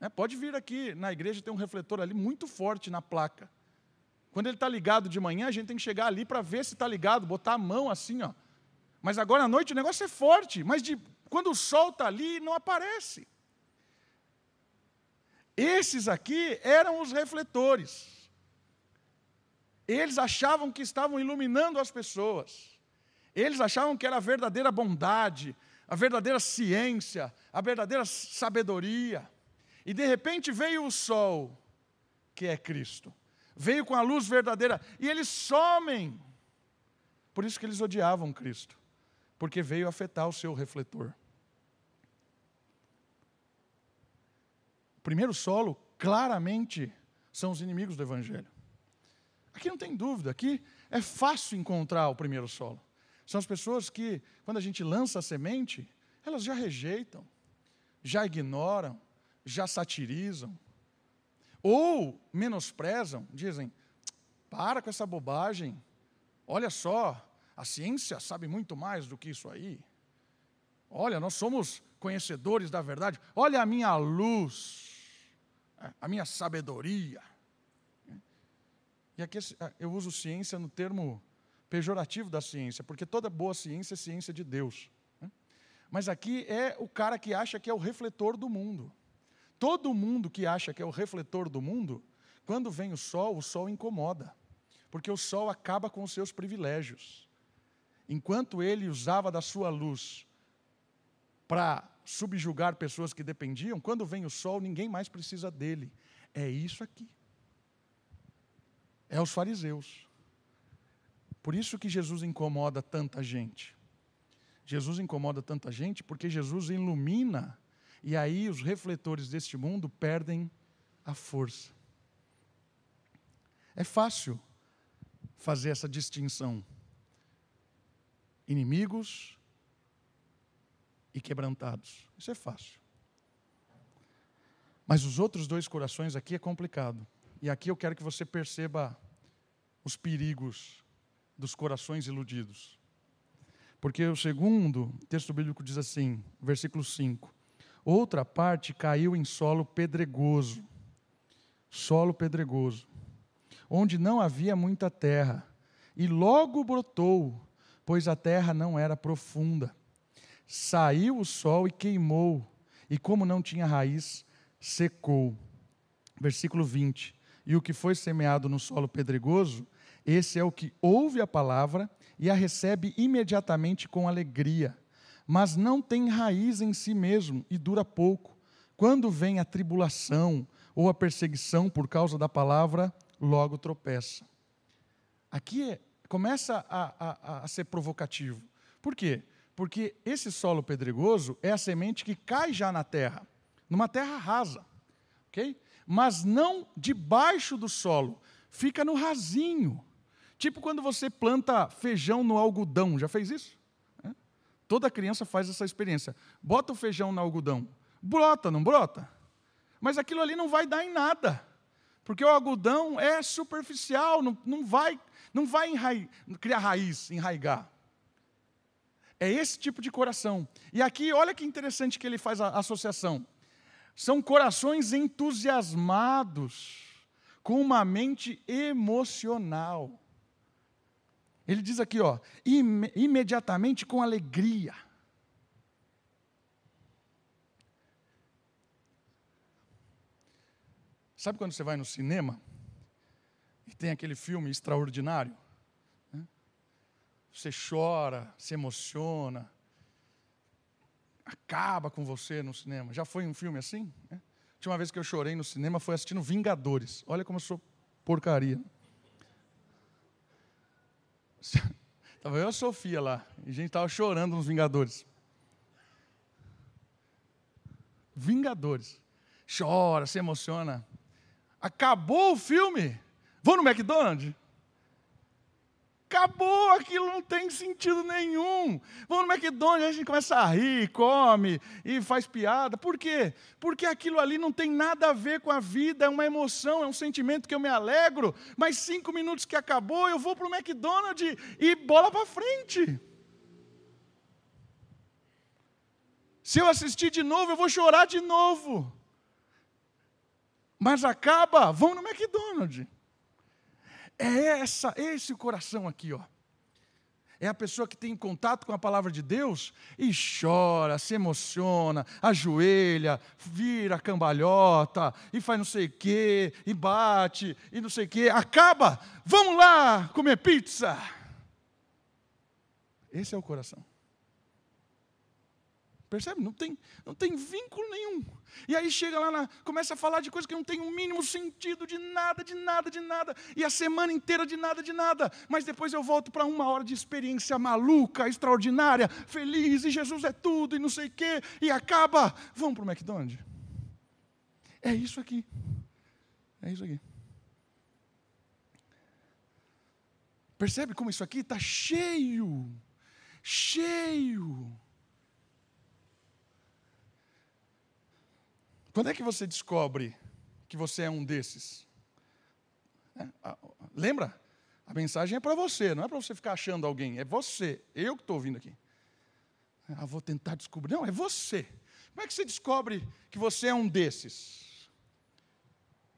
É, pode vir aqui na igreja, tem um refletor ali muito forte na placa. Quando ele está ligado de manhã, a gente tem que chegar ali para ver se está ligado, botar a mão assim, ó. Mas agora à noite o negócio é forte, mas de, quando o sol está ali, não aparece. Esses aqui eram os refletores. Eles achavam que estavam iluminando as pessoas. Eles achavam que era a verdadeira bondade, a verdadeira ciência, a verdadeira sabedoria. E de repente veio o sol, que é Cristo. Veio com a luz verdadeira e eles somem. Por isso que eles odiavam Cristo, porque veio afetar o seu refletor. O primeiro solo, claramente, são os inimigos do Evangelho. Aqui não tem dúvida, aqui é fácil encontrar o primeiro solo. São as pessoas que, quando a gente lança a semente, elas já rejeitam, já ignoram, já satirizam, ou menosprezam, dizem: para com essa bobagem, olha só, a ciência sabe muito mais do que isso aí. Olha, nós somos conhecedores da verdade, olha a minha luz, a minha sabedoria. E aqui eu uso ciência no termo pejorativo da ciência, porque toda boa ciência é ciência de Deus. Mas aqui é o cara que acha que é o refletor do mundo. Todo mundo que acha que é o refletor do mundo, quando vem o sol, o sol incomoda, porque o sol acaba com os seus privilégios. Enquanto ele usava da sua luz para subjugar pessoas que dependiam, quando vem o sol, ninguém mais precisa dele. É isso aqui. É os fariseus. Por isso que Jesus incomoda tanta gente. Jesus incomoda tanta gente porque Jesus ilumina e aí os refletores deste mundo perdem a força. É fácil fazer essa distinção. Inimigos e quebrantados. Isso é fácil. Mas os outros dois corações aqui é complicado. E aqui eu quero que você perceba os perigos dos corações iludidos. Porque o segundo texto bíblico diz assim, versículo 5: Outra parte caiu em solo pedregoso, solo pedregoso, onde não havia muita terra, e logo brotou, pois a terra não era profunda. Saiu o sol e queimou, e como não tinha raiz, secou. Versículo 20. E o que foi semeado no solo pedregoso, esse é o que ouve a palavra e a recebe imediatamente com alegria mas não tem raiz em si mesmo e dura pouco. Quando vem a tribulação ou a perseguição por causa da palavra, logo tropeça. Aqui é, começa a, a, a ser provocativo. Por quê? Porque esse solo pedregoso é a semente que cai já na terra, numa terra rasa, ok? Mas não debaixo do solo, fica no rasinho. Tipo quando você planta feijão no algodão, já fez isso? Toda criança faz essa experiência. Bota o feijão no algodão. Brota, não brota? Mas aquilo ali não vai dar em nada. Porque o algodão é superficial, não, não vai, não vai criar raiz, enraigar. É esse tipo de coração. E aqui, olha que interessante que ele faz a associação. São corações entusiasmados, com uma mente emocional. Ele diz aqui, ó, im imediatamente com alegria. Sabe quando você vai no cinema e tem aquele filme extraordinário? Você chora, se emociona, acaba com você no cinema. Já foi um filme assim? Né? A última vez que eu chorei no cinema foi assistindo Vingadores. Olha como eu sou porcaria. Estava eu e a Sofia lá, e a gente estava chorando nos Vingadores. Vingadores. Chora, se emociona. Acabou o filme. Vou no McDonald's? Acabou, aquilo não tem sentido nenhum. Vamos no McDonald's, a gente começa a rir, come e faz piada. Por quê? Porque aquilo ali não tem nada a ver com a vida, é uma emoção, é um sentimento que eu me alegro, mas cinco minutos que acabou, eu vou para o McDonald's e bola para frente. Se eu assistir de novo, eu vou chorar de novo. Mas acaba, vão no McDonald's. É essa, esse coração aqui, ó. É a pessoa que tem contato com a palavra de Deus e chora, se emociona, ajoelha, vira cambalhota, e faz não sei o quê, e bate, e não sei o quê. Acaba, vamos lá comer pizza. Esse é o coração. Percebe? Não tem, não tem vínculo nenhum. E aí chega lá, na, começa a falar de coisas que não tem o um mínimo sentido de nada, de nada, de nada. E a semana inteira de nada, de nada. Mas depois eu volto para uma hora de experiência maluca, extraordinária, feliz, e Jesus é tudo, e não sei o quê. E acaba. Vamos para o McDonald's. É isso aqui. É isso aqui. Percebe como isso aqui está cheio, cheio Quando é que você descobre que você é um desses? É, lembra? A mensagem é para você, não é para você ficar achando alguém, é você, eu que estou ouvindo aqui. Ah, vou tentar descobrir. Não, é você. Como é que você descobre que você é um desses?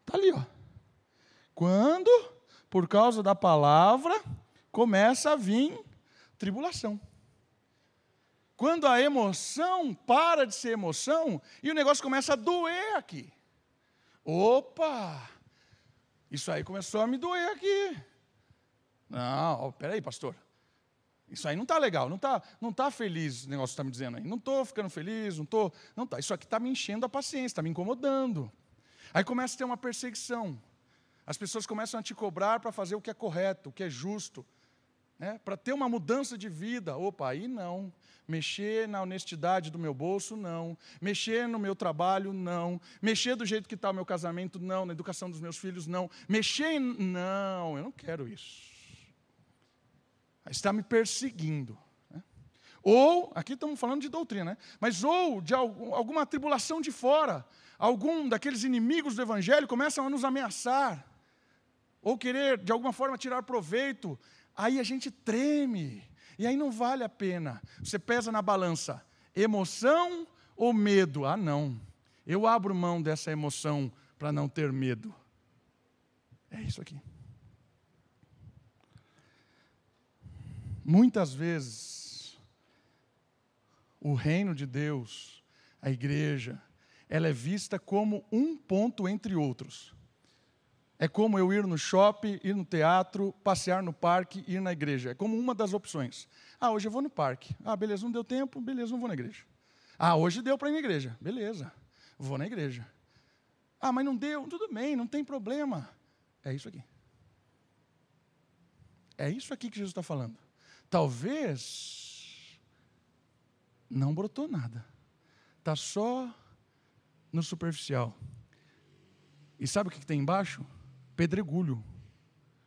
Está ali, ó. Quando, por causa da palavra, começa a vir tribulação. Quando a emoção para de ser emoção e o negócio começa a doer aqui. Opa! Isso aí começou a me doer aqui. Não, peraí, pastor. Isso aí não está legal, não está não tá feliz o negócio que está me dizendo aí. Não estou ficando feliz, não estou. Não tá. Isso aqui está me enchendo a paciência, está me incomodando. Aí começa a ter uma perseguição. As pessoas começam a te cobrar para fazer o que é correto, o que é justo. Né? Para ter uma mudança de vida. Opa, aí não. Mexer na honestidade do meu bolso, não. Mexer no meu trabalho, não. Mexer do jeito que está o meu casamento, não. Na educação dos meus filhos, não. Mexer em. Não, eu não quero isso. Está me perseguindo. Né? Ou, aqui estamos falando de doutrina, né? mas ou de alguma tribulação de fora. Algum daqueles inimigos do Evangelho começam a nos ameaçar. Ou querer, de alguma forma, tirar proveito. Aí a gente treme. E aí não vale a pena. Você pesa na balança, emoção ou medo? Ah, não. Eu abro mão dessa emoção para não ter medo. É isso aqui. Muitas vezes, o reino de Deus, a igreja, ela é vista como um ponto entre outros. É como eu ir no shopping, ir no teatro, passear no parque, ir na igreja. É como uma das opções. Ah, hoje eu vou no parque. Ah, beleza, não deu tempo, beleza, não vou na igreja. Ah, hoje deu para ir na igreja. Beleza, vou na igreja. Ah, mas não deu, tudo bem, não tem problema. É isso aqui. É isso aqui que Jesus está falando. Talvez não brotou nada. Está só no superficial. E sabe o que tem embaixo? Pedregulho,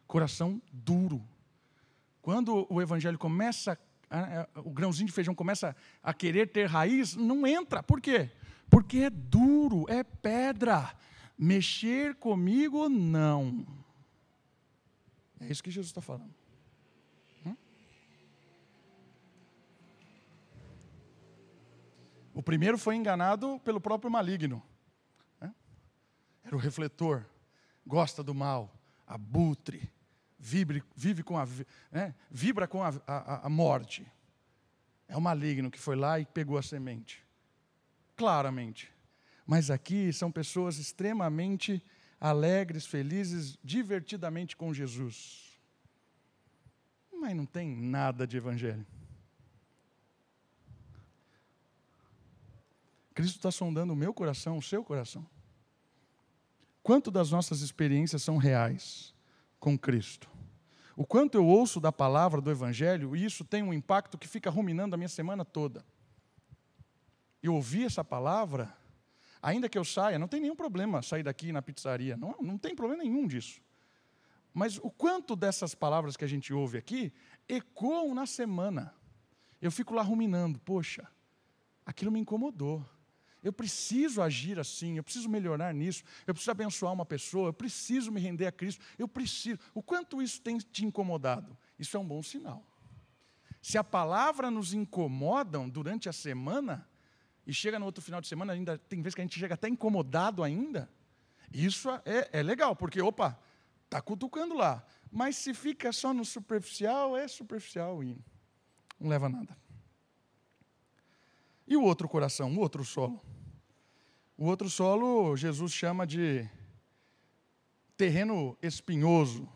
coração duro. Quando o evangelho começa, o grãozinho de feijão começa a querer ter raiz, não entra. Por quê? Porque é duro, é pedra. Mexer comigo, não. É isso que Jesus está falando. Hum? O primeiro foi enganado pelo próprio maligno. Era o refletor gosta do mal, abutre, vibre, vive com a, né, vibra com a, a, a morte. É o maligno que foi lá e pegou a semente. Claramente. Mas aqui são pessoas extremamente alegres, felizes, divertidamente com Jesus. Mas não tem nada de evangelho. Cristo está sondando o meu coração, o seu coração. Quanto das nossas experiências são reais com Cristo? O quanto eu ouço da palavra do Evangelho e isso tem um impacto que fica ruminando a minha semana toda. Eu ouvi essa palavra, ainda que eu saia, não tem nenhum problema sair daqui na pizzaria, não, não tem problema nenhum disso. Mas o quanto dessas palavras que a gente ouve aqui ecoam na semana? Eu fico lá ruminando, poxa, aquilo me incomodou. Eu preciso agir assim, eu preciso melhorar nisso, eu preciso abençoar uma pessoa, eu preciso me render a Cristo, eu preciso. O quanto isso tem te incomodado? Isso é um bom sinal. Se a palavra nos incomodam durante a semana, e chega no outro final de semana, ainda tem vezes que a gente chega até incomodado ainda, isso é, é legal, porque, opa, está cutucando lá. Mas se fica só no superficial, é superficial e não leva a nada. E o outro coração, o outro solo? O outro solo, Jesus chama de terreno espinhoso.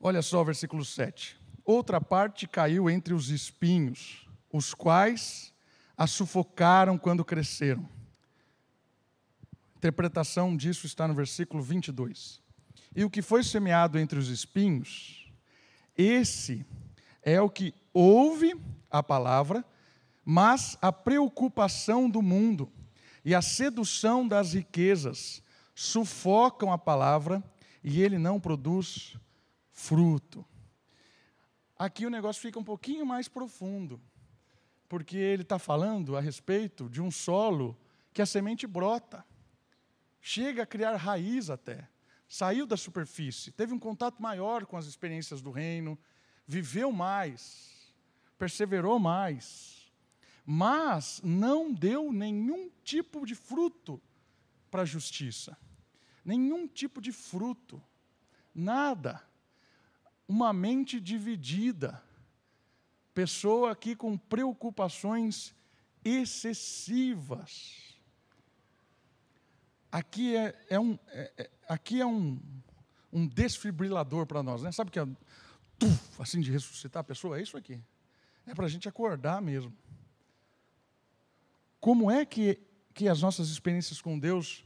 Olha só o versículo 7. Outra parte caiu entre os espinhos, os quais a sufocaram quando cresceram. A interpretação disso está no versículo 22. E o que foi semeado entre os espinhos, esse é o que ouve a palavra, mas a preocupação do mundo e a sedução das riquezas sufocam a palavra e ele não produz fruto. Aqui o negócio fica um pouquinho mais profundo, porque ele está falando a respeito de um solo que a semente brota, chega a criar raiz até, saiu da superfície, teve um contato maior com as experiências do reino, viveu mais, perseverou mais mas não deu nenhum tipo de fruto para a justiça. Nenhum tipo de fruto. Nada. Uma mente dividida. Pessoa aqui com preocupações excessivas. Aqui é, é um, é, é, aqui é um, um desfibrilador para nós, né? Sabe que é tuf, assim de ressuscitar a pessoa? É isso aqui. É para a gente acordar mesmo. Como é que, que as nossas experiências com Deus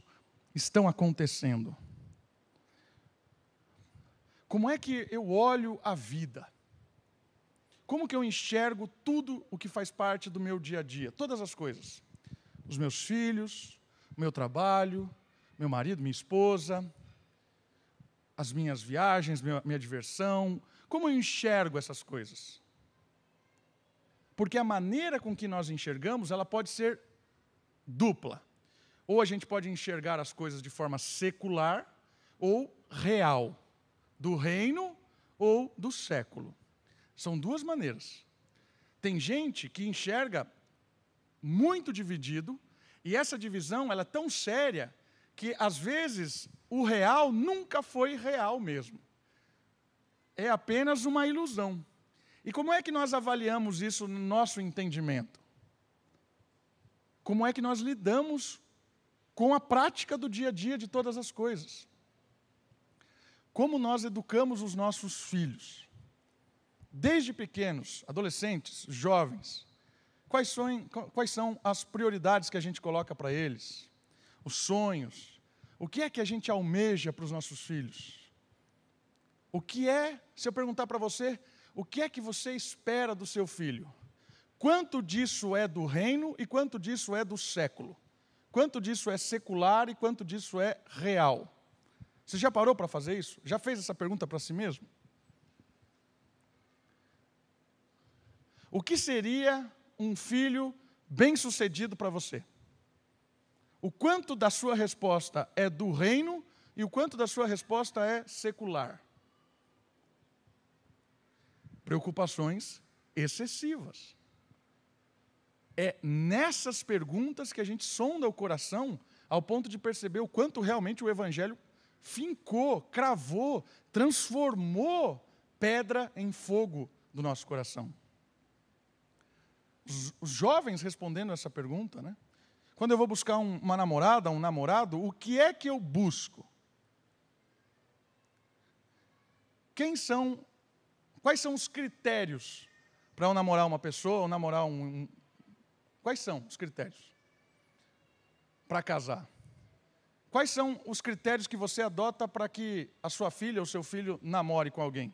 estão acontecendo? Como é que eu olho a vida? Como que eu enxergo tudo o que faz parte do meu dia a dia? Todas as coisas. Os meus filhos, meu trabalho, meu marido, minha esposa, as minhas viagens, minha, minha diversão. Como eu enxergo essas coisas? Porque a maneira com que nós enxergamos, ela pode ser dupla. Ou a gente pode enxergar as coisas de forma secular ou real, do reino ou do século. São duas maneiras. Tem gente que enxerga muito dividido, e essa divisão ela é tão séria que às vezes o real nunca foi real mesmo. É apenas uma ilusão. E como é que nós avaliamos isso no nosso entendimento? Como é que nós lidamos com a prática do dia a dia de todas as coisas? Como nós educamos os nossos filhos? Desde pequenos, adolescentes, jovens, quais são, quais são as prioridades que a gente coloca para eles? Os sonhos? O que é que a gente almeja para os nossos filhos? O que é, se eu perguntar para você, o que é que você espera do seu filho? Quanto disso é do reino e quanto disso é do século? Quanto disso é secular e quanto disso é real? Você já parou para fazer isso? Já fez essa pergunta para si mesmo? O que seria um filho bem-sucedido para você? O quanto da sua resposta é do reino e o quanto da sua resposta é secular? preocupações excessivas. É nessas perguntas que a gente sonda o coração ao ponto de perceber o quanto realmente o Evangelho fincou, cravou, transformou pedra em fogo do nosso coração. Os, os jovens respondendo essa pergunta, né? Quando eu vou buscar um, uma namorada, um namorado, o que é que eu busco? Quem são Quais são os critérios para eu namorar uma pessoa ou namorar um, um. Quais são os critérios para casar? Quais são os critérios que você adota para que a sua filha ou seu filho namore com alguém?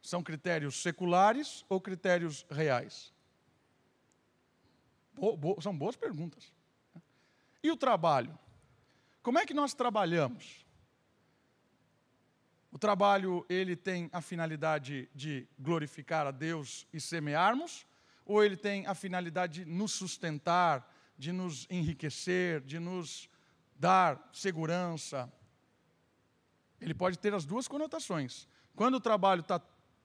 São critérios seculares ou critérios reais? Bo bo são boas perguntas. E o trabalho? Como é que nós trabalhamos? O trabalho, ele tem a finalidade de glorificar a Deus e semearmos, ou ele tem a finalidade de nos sustentar, de nos enriquecer, de nos dar segurança? Ele pode ter as duas conotações. Quando o trabalho está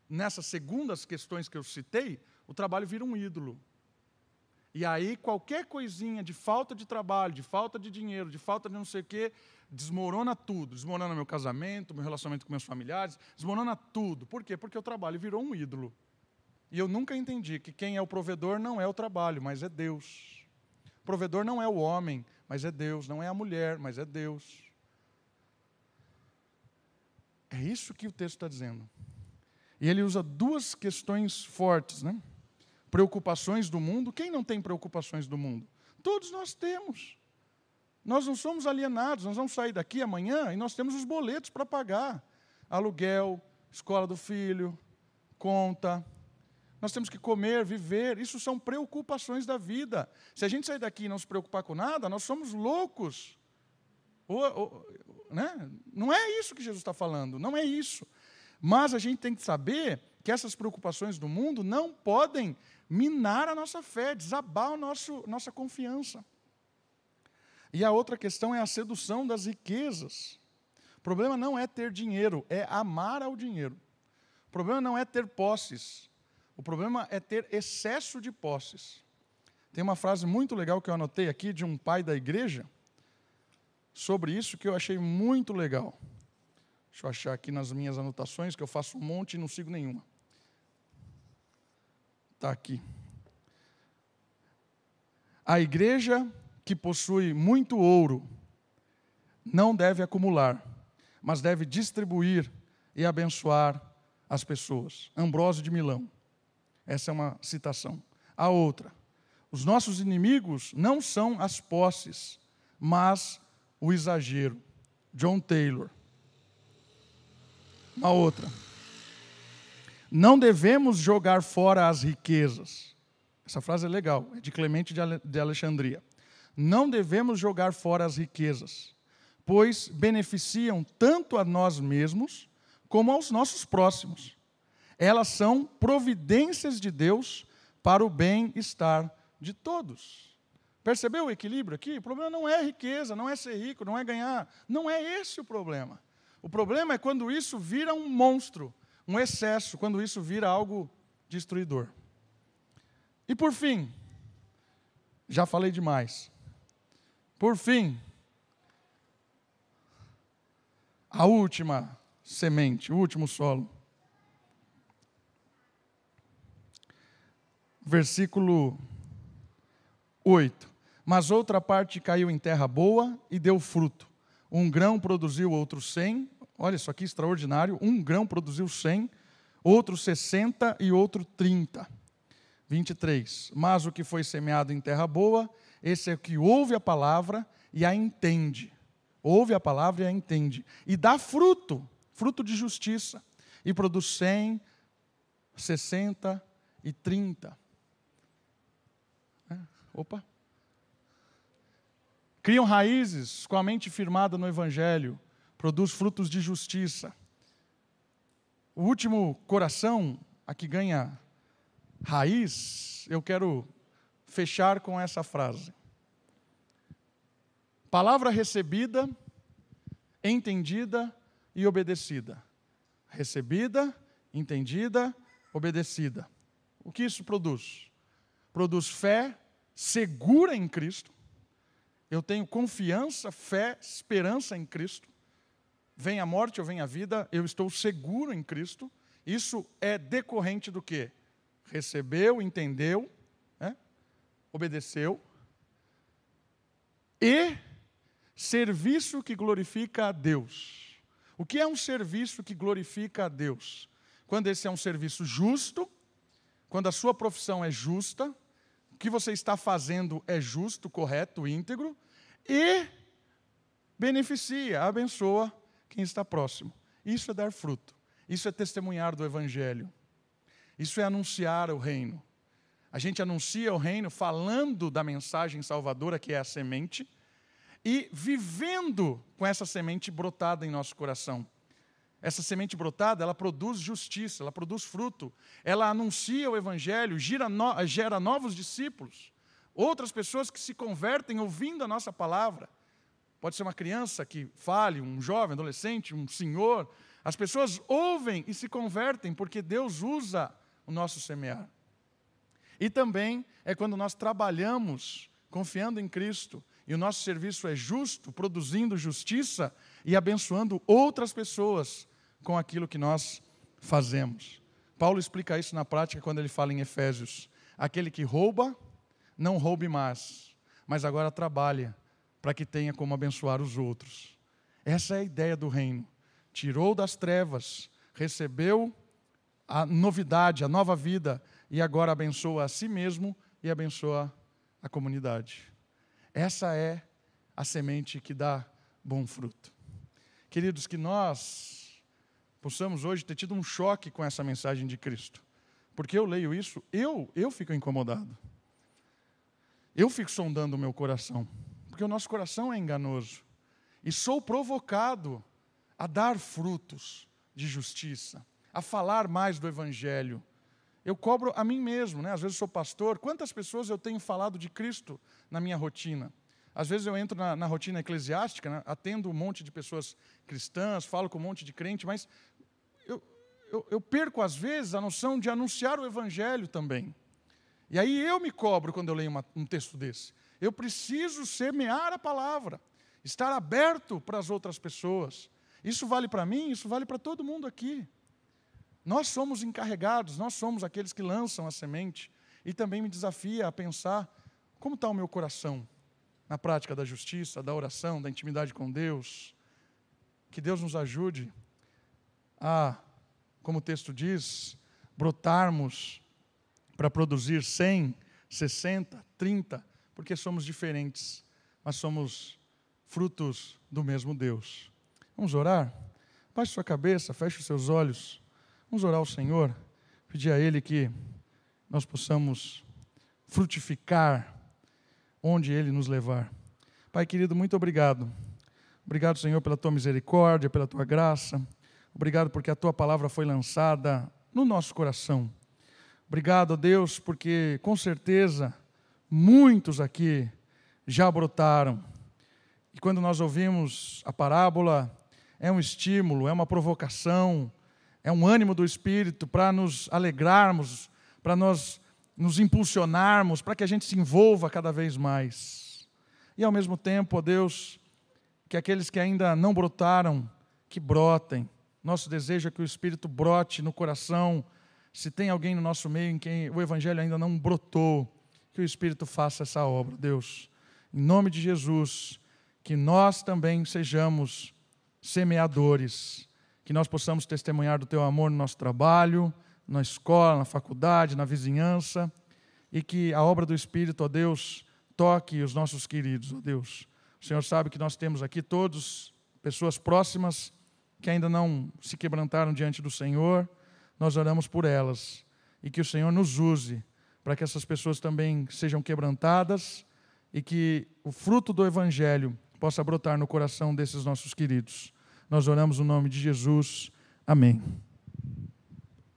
nessas segundas questões que eu citei, o trabalho vira um ídolo. E aí, qualquer coisinha de falta de trabalho, de falta de dinheiro, de falta de não sei o quê, desmorona tudo. Desmorona meu casamento, meu relacionamento com meus familiares, desmorona tudo. Por quê? Porque o trabalho virou um ídolo. E eu nunca entendi que quem é o provedor não é o trabalho, mas é Deus. O provedor não é o homem, mas é Deus. Não é a mulher, mas é Deus. É isso que o texto está dizendo. E ele usa duas questões fortes, né? Preocupações do mundo. Quem não tem preocupações do mundo? Todos nós temos. Nós não somos alienados, nós vamos sair daqui amanhã e nós temos os boletos para pagar. Aluguel, escola do filho, conta. Nós temos que comer, viver. Isso são preocupações da vida. Se a gente sair daqui e não se preocupar com nada, nós somos loucos. Ou, ou, né? Não é isso que Jesus está falando, não é isso. Mas a gente tem que saber que essas preocupações do mundo não podem minar a nossa fé, desabar a nosso, nossa confiança. E a outra questão é a sedução das riquezas. O problema não é ter dinheiro, é amar ao dinheiro. O problema não é ter posses. O problema é ter excesso de posses. Tem uma frase muito legal que eu anotei aqui de um pai da igreja sobre isso que eu achei muito legal. Deixa eu achar aqui nas minhas anotações, que eu faço um monte e não sigo nenhuma. Está aqui. A igreja que possui muito ouro não deve acumular, mas deve distribuir e abençoar as pessoas. Ambrósio de Milão. Essa é uma citação. A outra. Os nossos inimigos não são as posses, mas o exagero. John Taylor. Uma outra. Não devemos jogar fora as riquezas. Essa frase é legal, é de Clemente de Alexandria. Não devemos jogar fora as riquezas, pois beneficiam tanto a nós mesmos como aos nossos próximos. Elas são providências de Deus para o bem-estar de todos. Percebeu o equilíbrio aqui? O problema não é riqueza, não é ser rico, não é ganhar. Não é esse o problema. O problema é quando isso vira um monstro, um excesso, quando isso vira algo destruidor. E por fim, já falei demais. Por fim, a última semente, o último solo. Versículo 8. Mas outra parte caiu em terra boa e deu fruto. Um grão produziu outro cem. Olha isso aqui extraordinário. Um grão produziu cem, outro sessenta e outro trinta. 23. Mas o que foi semeado em terra boa esse é o que ouve a palavra e a entende. Ouve a palavra e a entende. E dá fruto, fruto de justiça. E produz 100, 60 e 30. Opa. Criam raízes com a mente firmada no Evangelho. Produz frutos de justiça. O último coração, a que ganha raiz, eu quero fechar com essa frase. Palavra recebida, entendida e obedecida. Recebida, entendida, obedecida. O que isso produz? Produz fé segura em Cristo. Eu tenho confiança, fé, esperança em Cristo. Vem a morte ou vem a vida, eu estou seguro em Cristo. Isso é decorrente do que? Recebeu, entendeu, obedeceu. E serviço que glorifica a Deus. O que é um serviço que glorifica a Deus? Quando esse é um serviço justo, quando a sua profissão é justa, que você está fazendo é justo, correto, íntegro, e beneficia, abençoa quem está próximo. Isso é dar fruto. Isso é testemunhar do Evangelho. Isso é anunciar o reino. A gente anuncia o reino falando da mensagem salvadora, que é a semente, e vivendo com essa semente brotada em nosso coração. Essa semente brotada, ela produz justiça, ela produz fruto, ela anuncia o evangelho, no, gera novos discípulos, outras pessoas que se convertem ouvindo a nossa palavra. Pode ser uma criança que fale, um jovem, adolescente, um senhor. As pessoas ouvem e se convertem porque Deus usa o nosso semear. E também é quando nós trabalhamos confiando em Cristo e o nosso serviço é justo, produzindo justiça e abençoando outras pessoas com aquilo que nós fazemos. Paulo explica isso na prática quando ele fala em Efésios: aquele que rouba, não roube mais, mas agora trabalha para que tenha como abençoar os outros. Essa é a ideia do reino. Tirou das trevas, recebeu a novidade, a nova vida, e agora abençoa a si mesmo e abençoa a comunidade. Essa é a semente que dá bom fruto. Queridos, que nós possamos hoje ter tido um choque com essa mensagem de Cristo. Porque eu leio isso, eu, eu fico incomodado. Eu fico sondando o meu coração, porque o nosso coração é enganoso. E sou provocado a dar frutos de justiça, a falar mais do Evangelho. Eu cobro a mim mesmo, né? às vezes sou pastor. Quantas pessoas eu tenho falado de Cristo na minha rotina? Às vezes eu entro na, na rotina eclesiástica, né? atendo um monte de pessoas cristãs, falo com um monte de crente, mas eu, eu perco às vezes a noção de anunciar o Evangelho também. E aí eu me cobro quando eu leio uma, um texto desse. Eu preciso semear a palavra, estar aberto para as outras pessoas. Isso vale para mim, isso vale para todo mundo aqui. Nós somos encarregados, nós somos aqueles que lançam a semente. E também me desafia a pensar como está o meu coração na prática da justiça, da oração, da intimidade com Deus. Que Deus nos ajude a, como o texto diz, brotarmos para produzir 100, 60, 30, porque somos diferentes, mas somos frutos do mesmo Deus. Vamos orar? Baixe sua cabeça, feche os seus olhos. Vamos orar ao Senhor, pedir a Ele que nós possamos frutificar onde Ele nos levar. Pai querido, muito obrigado. Obrigado, Senhor, pela tua misericórdia, pela tua graça. Obrigado porque a tua palavra foi lançada no nosso coração. Obrigado, Deus, porque com certeza muitos aqui já brotaram. E quando nós ouvimos a parábola, é um estímulo, é uma provocação, é um ânimo do Espírito para nos alegrarmos, para nós nos impulsionarmos, para que a gente se envolva cada vez mais. E ao mesmo tempo, ó Deus, que aqueles que ainda não brotaram, que brotem. Nosso desejo é que o Espírito brote no coração se tem alguém no nosso meio em quem o Evangelho ainda não brotou, que o Espírito faça essa obra, Deus. Em nome de Jesus, que nós também sejamos semeadores, que nós possamos testemunhar do Teu amor no nosso trabalho, na escola, na faculdade, na vizinhança, e que a obra do Espírito, ó Deus, toque os nossos queridos, ó Deus. O Senhor sabe que nós temos aqui todos pessoas próximas que ainda não se quebrantaram diante do Senhor nós oramos por elas e que o Senhor nos use para que essas pessoas também sejam quebrantadas e que o fruto do Evangelho possa brotar no coração desses nossos queridos. Nós oramos no nome de Jesus. Amém.